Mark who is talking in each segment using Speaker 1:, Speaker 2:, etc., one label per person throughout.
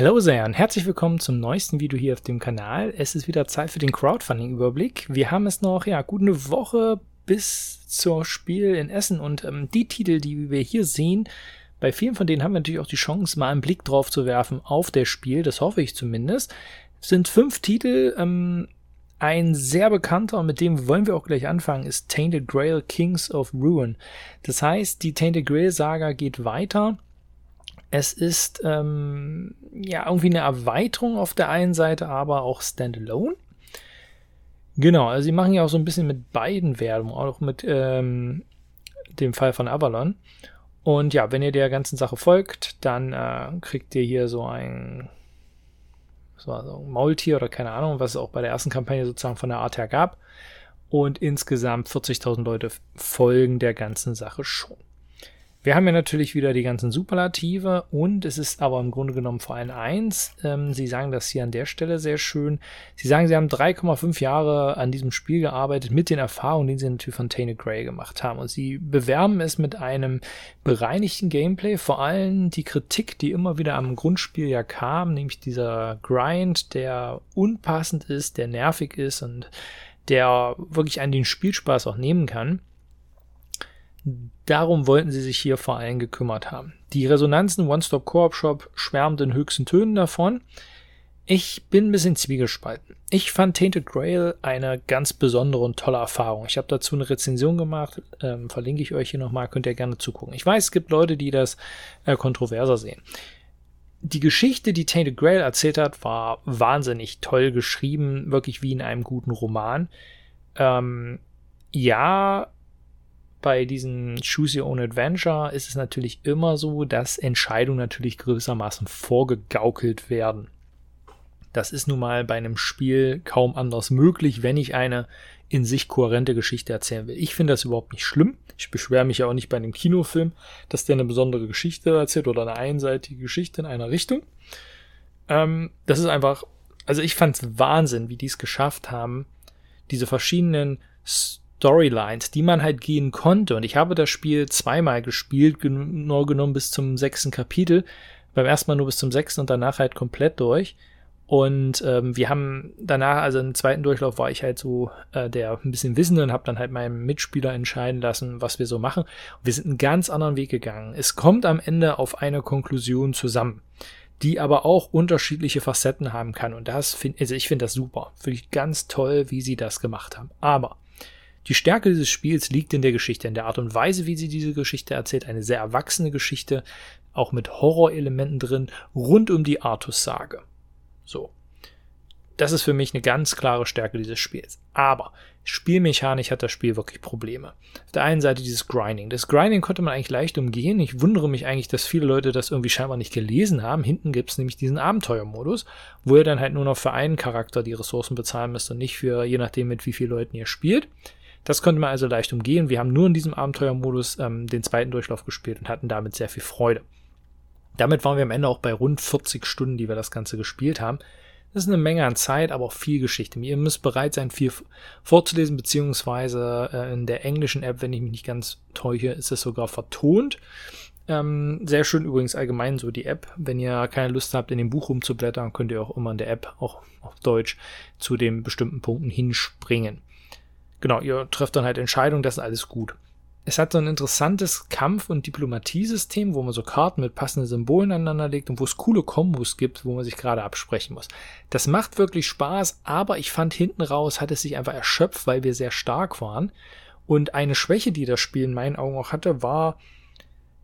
Speaker 1: Hallo sehr und herzlich willkommen zum neuesten Video hier auf dem Kanal. Es ist wieder Zeit für den Crowdfunding-Überblick. Wir haben es noch, ja, gut eine Woche bis zur Spiel in Essen und ähm, die Titel, die wir hier sehen, bei vielen von denen haben wir natürlich auch die Chance, mal einen Blick drauf zu werfen auf das Spiel, das hoffe ich zumindest. Es sind fünf Titel, ähm, ein sehr bekannter, und mit dem wollen wir auch gleich anfangen, ist Tainted Grail Kings of Ruin. Das heißt, die Tainted Grail Saga geht weiter es ist ähm, ja irgendwie eine Erweiterung auf der einen Seite, aber auch Standalone. Genau, also sie machen ja auch so ein bisschen mit beiden Werbung, auch mit ähm, dem Fall von Avalon. Und ja, wenn ihr der ganzen Sache folgt, dann äh, kriegt ihr hier so ein, so ein Maultier oder keine Ahnung, was es auch bei der ersten Kampagne sozusagen von der Art her gab. Und insgesamt 40.000 Leute folgen der ganzen Sache schon. Wir haben ja natürlich wieder die ganzen Superlative und es ist aber im Grunde genommen vor allem eins. Ähm, Sie sagen das hier an der Stelle sehr schön. Sie sagen, Sie haben 3,5 Jahre an diesem Spiel gearbeitet mit den Erfahrungen, die Sie natürlich von Tainted Grey gemacht haben. Und Sie bewerben es mit einem bereinigten Gameplay, vor allem die Kritik, die immer wieder am Grundspiel ja kam, nämlich dieser Grind, der unpassend ist, der nervig ist und der wirklich an den Spielspaß auch nehmen kann Darum wollten sie sich hier vor allem gekümmert haben. Die Resonanzen One-Stop Co-op Shop schwärmt in höchsten Tönen davon. Ich bin ein bisschen zwiegespalten. Ich fand Tainted Grail eine ganz besondere und tolle Erfahrung. Ich habe dazu eine Rezension gemacht, ähm, verlinke ich euch hier nochmal, könnt ihr gerne zugucken. Ich weiß, es gibt Leute, die das äh, kontroverser sehen. Die Geschichte, die Tainted Grail erzählt hat, war wahnsinnig toll geschrieben, wirklich wie in einem guten Roman. Ähm, ja, bei diesem Choose Your Own Adventure ist es natürlich immer so, dass Entscheidungen natürlich gewissermaßen vorgegaukelt werden. Das ist nun mal bei einem Spiel kaum anders möglich, wenn ich eine in sich kohärente Geschichte erzählen will. Ich finde das überhaupt nicht schlimm. Ich beschwere mich ja auch nicht bei einem Kinofilm, dass der eine besondere Geschichte erzählt oder eine einseitige Geschichte in einer Richtung. Ähm, das ist einfach, also ich fand es Wahnsinn, wie die es geschafft haben, diese verschiedenen Storylines, die man halt gehen konnte. Und ich habe das Spiel zweimal gespielt, genau genommen bis zum sechsten Kapitel. Beim ersten Mal nur bis zum sechsten und danach halt komplett durch. Und ähm, wir haben danach, also im zweiten Durchlauf war ich halt so äh, der ein bisschen Wissende und habe dann halt meinem Mitspieler entscheiden lassen, was wir so machen. Und wir sind einen ganz anderen Weg gegangen. Es kommt am Ende auf eine Konklusion zusammen, die aber auch unterschiedliche Facetten haben kann. Und das finde also ich finde das super. Finde ich ganz toll, wie sie das gemacht haben. Aber die Stärke dieses Spiels liegt in der Geschichte, in der Art und Weise, wie sie diese Geschichte erzählt. Eine sehr erwachsene Geschichte, auch mit Horrorelementen drin, rund um die Artus-Sage. So. Das ist für mich eine ganz klare Stärke dieses Spiels. Aber spielmechanisch hat das Spiel wirklich Probleme. Auf der einen Seite dieses Grinding. Das Grinding konnte man eigentlich leicht umgehen. Ich wundere mich eigentlich, dass viele Leute das irgendwie scheinbar nicht gelesen haben. Hinten gibt es nämlich diesen Abenteuermodus, wo ihr dann halt nur noch für einen Charakter die Ressourcen bezahlen müsst und nicht für je nachdem, mit wie vielen Leuten ihr spielt. Das konnte man also leicht umgehen. Wir haben nur in diesem Abenteuermodus ähm, den zweiten Durchlauf gespielt und hatten damit sehr viel Freude. Damit waren wir am Ende auch bei rund 40 Stunden, die wir das Ganze gespielt haben. Das ist eine Menge an Zeit, aber auch viel Geschichte. Ihr müsst bereit sein, viel vorzulesen, beziehungsweise äh, in der englischen App, wenn ich mich nicht ganz täusche, ist es sogar vertont. Ähm, sehr schön übrigens allgemein so die App. Wenn ihr keine Lust habt, in dem Buch rumzublättern, könnt ihr auch immer in der App, auch auf Deutsch, zu den bestimmten Punkten hinspringen genau, ihr trefft dann halt Entscheidungen, das ist alles gut. Es hat so ein interessantes Kampf- und Diplomatiesystem, wo man so Karten mit passenden Symbolen aneinander legt und wo es coole Kombos gibt, wo man sich gerade absprechen muss. Das macht wirklich Spaß, aber ich fand hinten raus hat es sich einfach erschöpft, weil wir sehr stark waren. Und eine Schwäche, die das Spiel in meinen Augen auch hatte, war,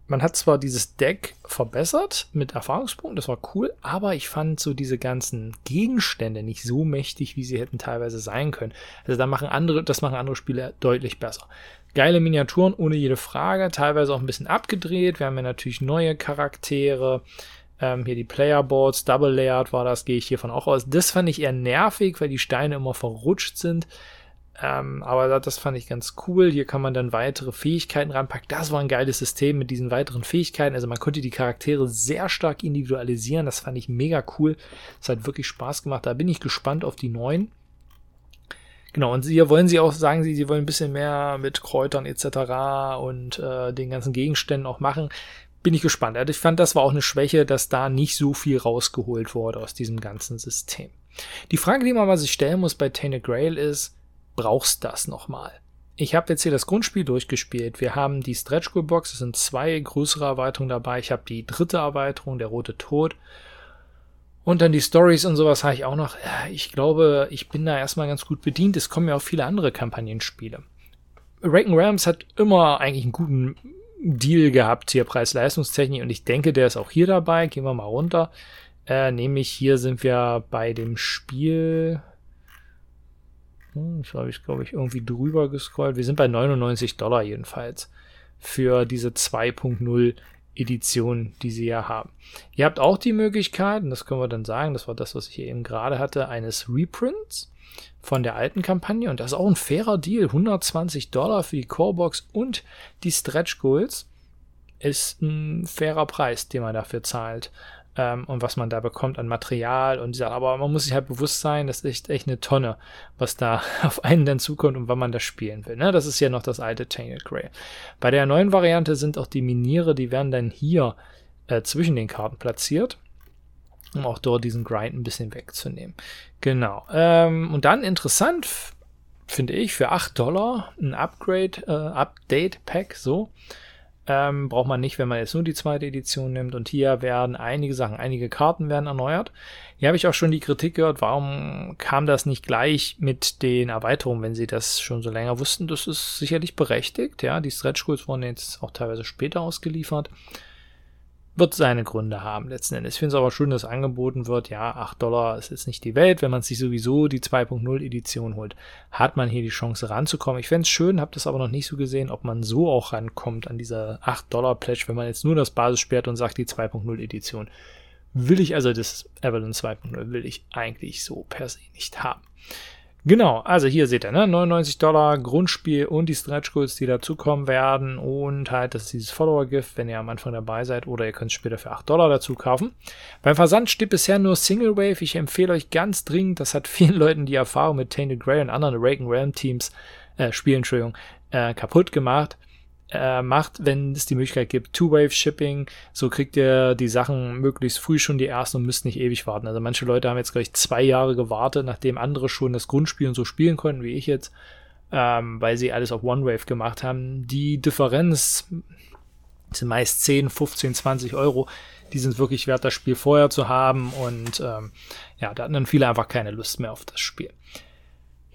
Speaker 1: man hat zwar dieses Deck verbessert mit Erfahrungspunkten, das war cool, aber ich fand so diese ganzen Gegenstände nicht so mächtig, wie sie hätten teilweise sein können. Also da machen andere, das machen andere Spiele deutlich besser. Geile Miniaturen ohne jede Frage, teilweise auch ein bisschen abgedreht. Wir haben ja natürlich neue Charaktere. Ähm, hier die Playerboards, Double Layered war das, gehe ich hiervon auch aus. Das fand ich eher nervig, weil die Steine immer verrutscht sind. Ähm, aber das fand ich ganz cool. Hier kann man dann weitere Fähigkeiten ranpacken. Das war ein geiles System mit diesen weiteren Fähigkeiten. Also man konnte die Charaktere sehr stark individualisieren. Das fand ich mega cool. Das hat wirklich Spaß gemacht. Da bin ich gespannt auf die neuen. Genau, und hier wollen sie auch, sagen sie, sie wollen ein bisschen mehr mit Kräutern etc. und äh, den ganzen Gegenständen auch machen bin ich gespannt. Also ich fand, das war auch eine Schwäche, dass da nicht so viel rausgeholt wurde aus diesem ganzen System. Die Frage, die man mal sich stellen muss bei Tainted Grail ist, brauchst das nochmal? Ich habe jetzt hier das Grundspiel durchgespielt. Wir haben die Stretch Goal Box, es sind zwei größere Erweiterungen dabei. Ich habe die dritte Erweiterung, der rote Tod. Und dann die Stories und sowas habe ich auch noch. Ich glaube, ich bin da erstmal ganz gut bedient. Es kommen ja auch viele andere Kampagnenspiele. Raken Rams hat immer eigentlich einen guten Deal gehabt hier, Preis-Leistungstechnik. Und ich denke, der ist auch hier dabei. Gehen wir mal runter. Äh, nämlich hier sind wir bei dem Spiel. Hm, das habe ich, glaube ich, irgendwie drüber gescrollt. Wir sind bei 99 Dollar jedenfalls für diese 2.0 Edition, die sie ja haben. Ihr habt auch die Möglichkeit, und das können wir dann sagen, das war das, was ich eben gerade hatte, eines Reprints von der alten Kampagne. Und das ist auch ein fairer Deal. 120 Dollar für die Corebox und die Stretch Goals ist ein fairer Preis, den man dafür zahlt ähm, und was man da bekommt an Material und dieser, aber man muss sich halt bewusst sein, das ist echt eine Tonne, was da auf einen dann zukommt und wann man das spielen will. Ne? Das ist ja noch das alte Tainted Grey. Bei der neuen Variante sind auch die Miniere, die werden dann hier äh, zwischen den Karten platziert um auch dort diesen Grind ein bisschen wegzunehmen. Genau. Ähm, und dann interessant, finde ich, für 8 Dollar ein Upgrade, äh, Update-Pack, so. Ähm, braucht man nicht, wenn man jetzt nur die zweite Edition nimmt. Und hier werden einige Sachen, einige Karten werden erneuert. Hier habe ich auch schon die Kritik gehört, warum kam das nicht gleich mit den Erweiterungen, wenn sie das schon so länger wussten. Das ist sicherlich berechtigt. Ja, die Stretch Goals wurden jetzt auch teilweise später ausgeliefert wird seine Gründe haben letzten Endes. Ich finde es aber schön, dass angeboten wird, ja, 8 Dollar ist jetzt nicht die Welt. Wenn man sich sowieso die 2.0 Edition holt, hat man hier die Chance ranzukommen. Ich fände es schön, habe das aber noch nicht so gesehen, ob man so auch rankommt an dieser 8 Dollar Pledge, wenn man jetzt nur das Basis sperrt und sagt, die 2.0 Edition will ich, also das Avalon 2.0 will ich eigentlich so per se nicht haben. Genau, also hier seht ihr, ne, 99 Dollar Grundspiel und die Stretch Goals, die dazukommen werden und halt, das ist dieses Follower-Gift, wenn ihr am Anfang dabei seid oder ihr könnt es später für 8 Dollar dazu kaufen. Beim Versand steht bisher nur Single Wave. Ich empfehle euch ganz dringend, das hat vielen Leuten die Erfahrung mit Tainted Grey und anderen Raken Realm Teams, äh, Spielen, Entschuldigung, äh, kaputt gemacht äh, macht, wenn es die Möglichkeit gibt, Two-Wave-Shipping. So kriegt ihr die Sachen möglichst früh schon die ersten und müsst nicht ewig warten. Also manche Leute haben jetzt gleich zwei Jahre gewartet, nachdem andere schon das Grundspiel und so spielen konnten, wie ich jetzt, ähm, weil sie alles auf One-Wave gemacht haben. Die Differenz sind meist 10, 15, 20 Euro. Die sind wirklich wert, das Spiel vorher zu haben und ähm, ja, da hatten dann viele einfach keine Lust mehr auf das Spiel.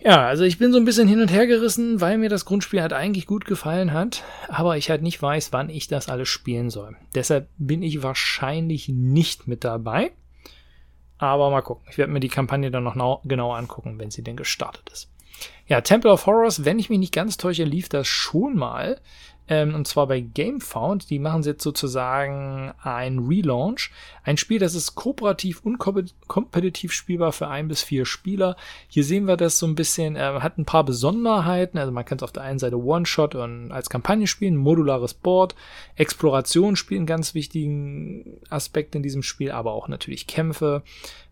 Speaker 1: Ja, also ich bin so ein bisschen hin und her gerissen, weil mir das Grundspiel halt eigentlich gut gefallen hat, aber ich halt nicht weiß, wann ich das alles spielen soll. Deshalb bin ich wahrscheinlich nicht mit dabei. Aber mal gucken. Ich werde mir die Kampagne dann noch genauer angucken, wenn sie denn gestartet ist. Ja, Temple of Horrors, wenn ich mich nicht ganz täusche, lief das schon mal. Ähm, und zwar bei GameFound. Die machen jetzt sozusagen ein Relaunch. Ein Spiel, das ist kooperativ und kompetitiv spielbar für ein bis vier Spieler. Hier sehen wir das so ein bisschen, äh, hat ein paar Besonderheiten. Also man kann es auf der einen Seite One-Shot und als Kampagne spielen, modulares Board, Exploration spielt einen ganz wichtigen Aspekt in diesem Spiel, aber auch natürlich Kämpfe.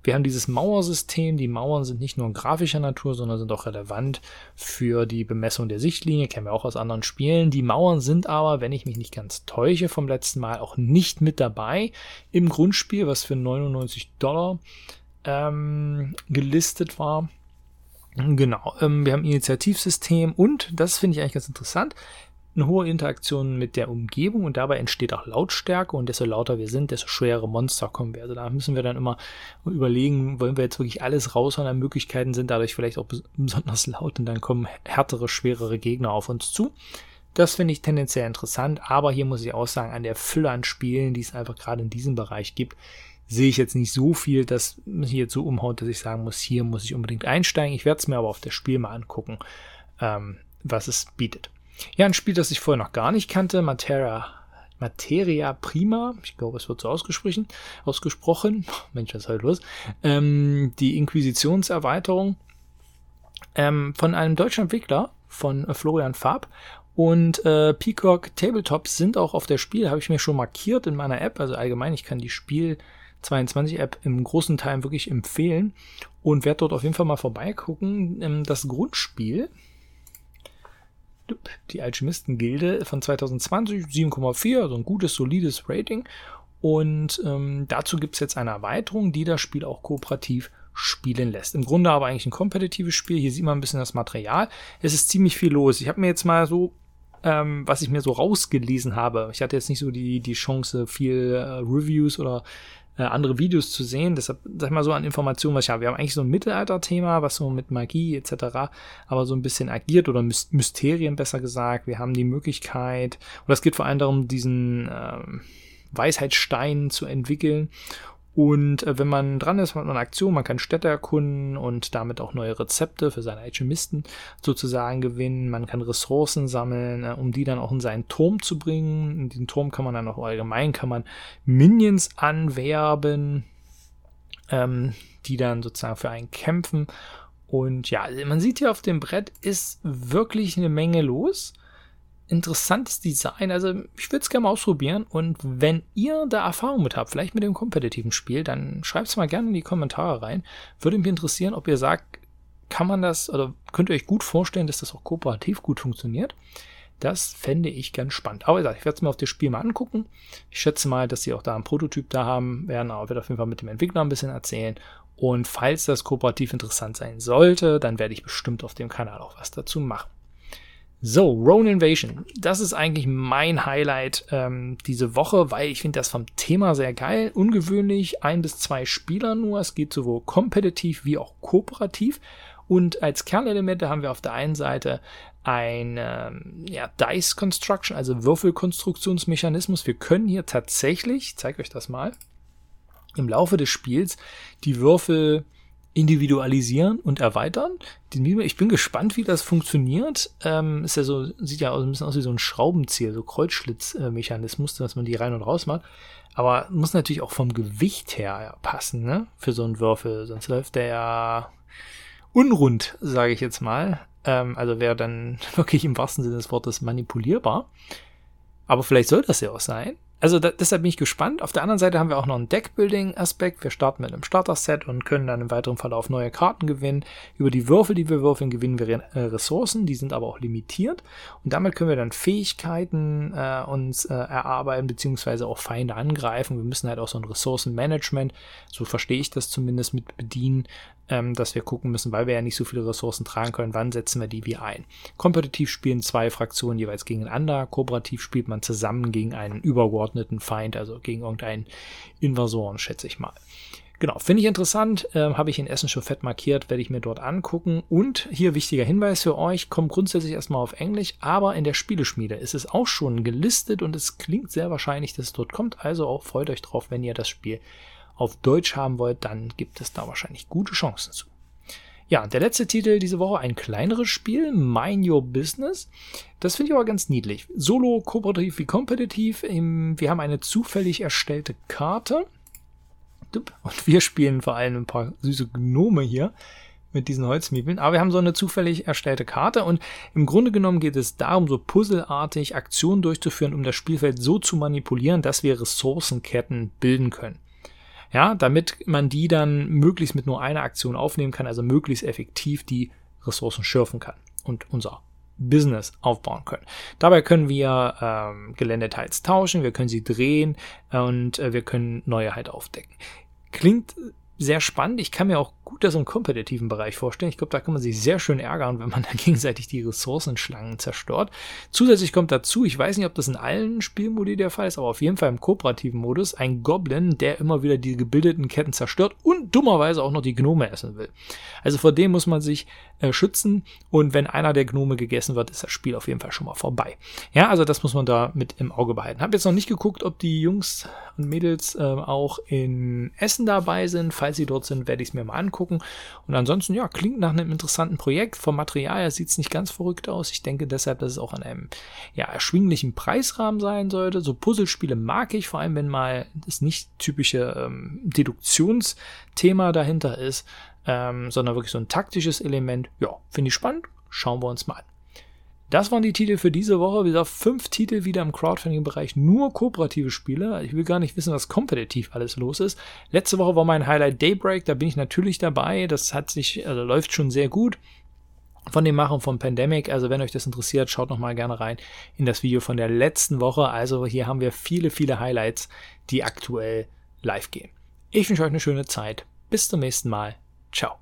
Speaker 1: Wir haben dieses Mauersystem. Die Mauern sind nicht nur grafischer Natur, sondern sind auch relevant für die Bemessung der Sichtlinie. Kennen wir auch aus anderen Spielen. Die Mauern sind aber, wenn ich mich nicht ganz täusche vom letzten Mal, auch nicht mit dabei im Grundspiel, was für 99 Dollar ähm, gelistet war. Genau, ähm, wir haben Initiativsystem und, das finde ich eigentlich ganz interessant, eine hohe Interaktion mit der Umgebung und dabei entsteht auch Lautstärke und desto lauter wir sind, desto schwere Monster kommen wir. Also da müssen wir dann immer überlegen, wollen wir jetzt wirklich alles raushauen an Möglichkeiten, sind dadurch vielleicht auch besonders laut und dann kommen härtere, schwerere Gegner auf uns zu. Das finde ich tendenziell interessant, aber hier muss ich auch sagen, an der Fülle an Spielen, die es einfach gerade in diesem Bereich gibt, sehe ich jetzt nicht so viel, dass mich hier so umhaut, dass ich sagen muss, hier muss ich unbedingt einsteigen. Ich werde es mir aber auf das Spiel mal angucken, ähm, was es bietet. Ja, ein Spiel, das ich vorher noch gar nicht kannte, Materia, Materia Prima, ich glaube, es wird so ausgesprochen, ausgesprochen, Mensch, was ist heute los, ähm, die Inquisitionserweiterung ähm, von einem deutschen Entwickler, von äh, Florian Farb und äh, Peacock Tabletops sind auch auf der Spiel, habe ich mir schon markiert in meiner App, also allgemein, ich kann die Spiel 22 App im großen Teil wirklich empfehlen. Und werde dort auf jeden Fall mal vorbeigucken. Ähm, das Grundspiel die Alchemisten-Gilde von 2020, 7,4, also ein gutes, solides Rating. Und ähm, dazu gibt es jetzt eine Erweiterung, die das Spiel auch kooperativ spielen lässt. Im Grunde aber eigentlich ein kompetitives Spiel. Hier sieht man ein bisschen das Material. Es ist ziemlich viel los. Ich habe mir jetzt mal so, ähm, was ich mir so rausgelesen habe. Ich hatte jetzt nicht so die, die Chance, viel äh, Reviews oder äh, andere Videos zu sehen. Deshalb, sag ich mal so an Informationen, was ich habe. Wir haben eigentlich so ein Mittelalter-Thema, was so mit Magie etc., aber so ein bisschen agiert oder Mysterien besser gesagt. Wir haben die Möglichkeit, und das geht vor allem darum, diesen ähm, Weisheitsstein zu entwickeln und äh, wenn man dran ist, hat man eine Aktion, man kann Städte erkunden und damit auch neue Rezepte für seine Alchemisten sozusagen gewinnen. Man kann Ressourcen sammeln, äh, um die dann auch in seinen Turm zu bringen. In diesen Turm kann man dann auch allgemein, kann man Minions anwerben, ähm, die dann sozusagen für einen kämpfen. Und ja, man sieht hier auf dem Brett ist wirklich eine Menge los interessantes Design. Also ich würde es gerne mal ausprobieren. Und wenn ihr da Erfahrung mit habt, vielleicht mit dem kompetitiven Spiel, dann schreibt es mal gerne in die Kommentare rein. Würde mich interessieren, ob ihr sagt, kann man das oder könnt ihr euch gut vorstellen, dass das auch kooperativ gut funktioniert. Das fände ich ganz spannend. Aber ich werde es mir auf das Spiel mal angucken. Ich schätze mal, dass sie auch da einen Prototyp da haben werden, aber werde auf jeden Fall mit dem Entwickler ein bisschen erzählen. Und falls das kooperativ interessant sein sollte, dann werde ich bestimmt auf dem Kanal auch was dazu machen. So, Rone Invasion. Das ist eigentlich mein Highlight ähm, diese Woche, weil ich finde das vom Thema sehr geil. Ungewöhnlich, ein bis zwei Spieler nur. Es geht sowohl kompetitiv wie auch kooperativ. Und als Kernelemente haben wir auf der einen Seite ein ähm, ja, Dice Construction, also Würfelkonstruktionsmechanismus. Wir können hier tatsächlich, ich zeige euch das mal, im Laufe des Spiels die Würfel individualisieren und erweitern. Ich bin gespannt, wie das funktioniert. Ähm, ist ja so, sieht ja ein bisschen aus wie so ein Schraubenzieher, so Kreuzschlitzmechanismus, dass man die rein und raus macht. Aber muss natürlich auch vom Gewicht her passen, ne? Für so einen Würfel. Sonst läuft der ja unrund, sage ich jetzt mal. Ähm, also wäre dann wirklich im wahrsten Sinne des Wortes manipulierbar. Aber vielleicht soll das ja auch sein. Also da, deshalb bin ich gespannt. Auf der anderen Seite haben wir auch noch einen Deckbuilding-Aspekt. Wir starten mit einem Starter-Set und können dann im weiteren Verlauf neue Karten gewinnen. Über die Würfel, die wir würfeln, gewinnen wir äh, Ressourcen. Die sind aber auch limitiert. Und damit können wir dann Fähigkeiten äh, uns äh, erarbeiten, beziehungsweise auch Feinde angreifen. Wir müssen halt auch so ein Ressourcenmanagement, so verstehe ich das zumindest, mit bedienen, ähm, dass wir gucken müssen, weil wir ja nicht so viele Ressourcen tragen können, wann setzen wir die wie ein. Kompetitiv spielen zwei Fraktionen jeweils gegeneinander, kooperativ spielt man zusammen gegen einen übergeordneten Feind, also gegen irgendeinen Invasoren, schätze ich mal. Genau, finde ich interessant, äh, habe ich in Essen schon fett markiert, werde ich mir dort angucken. Und hier wichtiger Hinweis für euch, kommt grundsätzlich erstmal auf Englisch, aber in der Spieleschmiede ist es auch schon gelistet und es klingt sehr wahrscheinlich, dass es dort kommt. Also auch freut euch drauf, wenn ihr das Spiel auf Deutsch haben wollt, dann gibt es da wahrscheinlich gute Chancen zu. Ja, der letzte Titel diese Woche, ein kleineres Spiel, Mind Your Business. Das finde ich aber ganz niedlich. Solo, kooperativ wie kompetitiv. Wir haben eine zufällig erstellte Karte. Und wir spielen vor allem ein paar süße Gnome hier mit diesen Holzmiebeln. Aber wir haben so eine zufällig erstellte Karte und im Grunde genommen geht es darum, so puzzelartig Aktionen durchzuführen, um das Spielfeld so zu manipulieren, dass wir Ressourcenketten bilden können ja, damit man die dann möglichst mit nur einer Aktion aufnehmen kann, also möglichst effektiv die Ressourcen schürfen kann und unser Business aufbauen können. Dabei können wir ähm, Gelände teils tauschen, wir können sie drehen und äh, wir können neue halt aufdecken. Klingt sehr spannend. Ich kann mir auch gut das im kompetitiven Bereich vorstellen. Ich glaube, da kann man sich sehr schön ärgern, wenn man da gegenseitig die Ressourcenschlangen zerstört. Zusätzlich kommt dazu, ich weiß nicht, ob das in allen Spielmodi der Fall ist, aber auf jeden Fall im kooperativen Modus, ein Goblin, der immer wieder die gebildeten Ketten zerstört und dummerweise auch noch die Gnome essen will. Also vor dem muss man sich äh, schützen und wenn einer der Gnome gegessen wird, ist das Spiel auf jeden Fall schon mal vorbei. Ja, also das muss man da mit im Auge behalten. Hab jetzt noch nicht geguckt, ob die Jungs und Mädels äh, auch in Essen dabei sind. Falls sie dort sind, werde ich es mir mal angucken. Und ansonsten, ja, klingt nach einem interessanten Projekt. Vom Material her sieht es nicht ganz verrückt aus. Ich denke deshalb, dass es auch an einem ja, erschwinglichen Preisrahmen sein sollte. So Puzzlespiele mag ich, vor allem wenn mal das nicht typische ähm, Deduktionsthema dahinter ist, ähm, sondern wirklich so ein taktisches Element. Ja, finde ich spannend. Schauen wir uns mal an. Das waren die Titel für diese Woche. Wie gesagt, fünf Titel wieder im Crowdfunding-Bereich, nur kooperative Spiele. Ich will gar nicht wissen, was kompetitiv alles los ist. Letzte Woche war mein Highlight Daybreak, da bin ich natürlich dabei. Das hat sich, also läuft schon sehr gut. von den Machern von Pandemic. Also wenn euch das interessiert, schaut noch mal gerne rein in das Video von der letzten Woche. Also hier haben wir viele, viele Highlights, die aktuell live gehen. Ich wünsche euch eine schöne Zeit. Bis zum nächsten Mal. Ciao.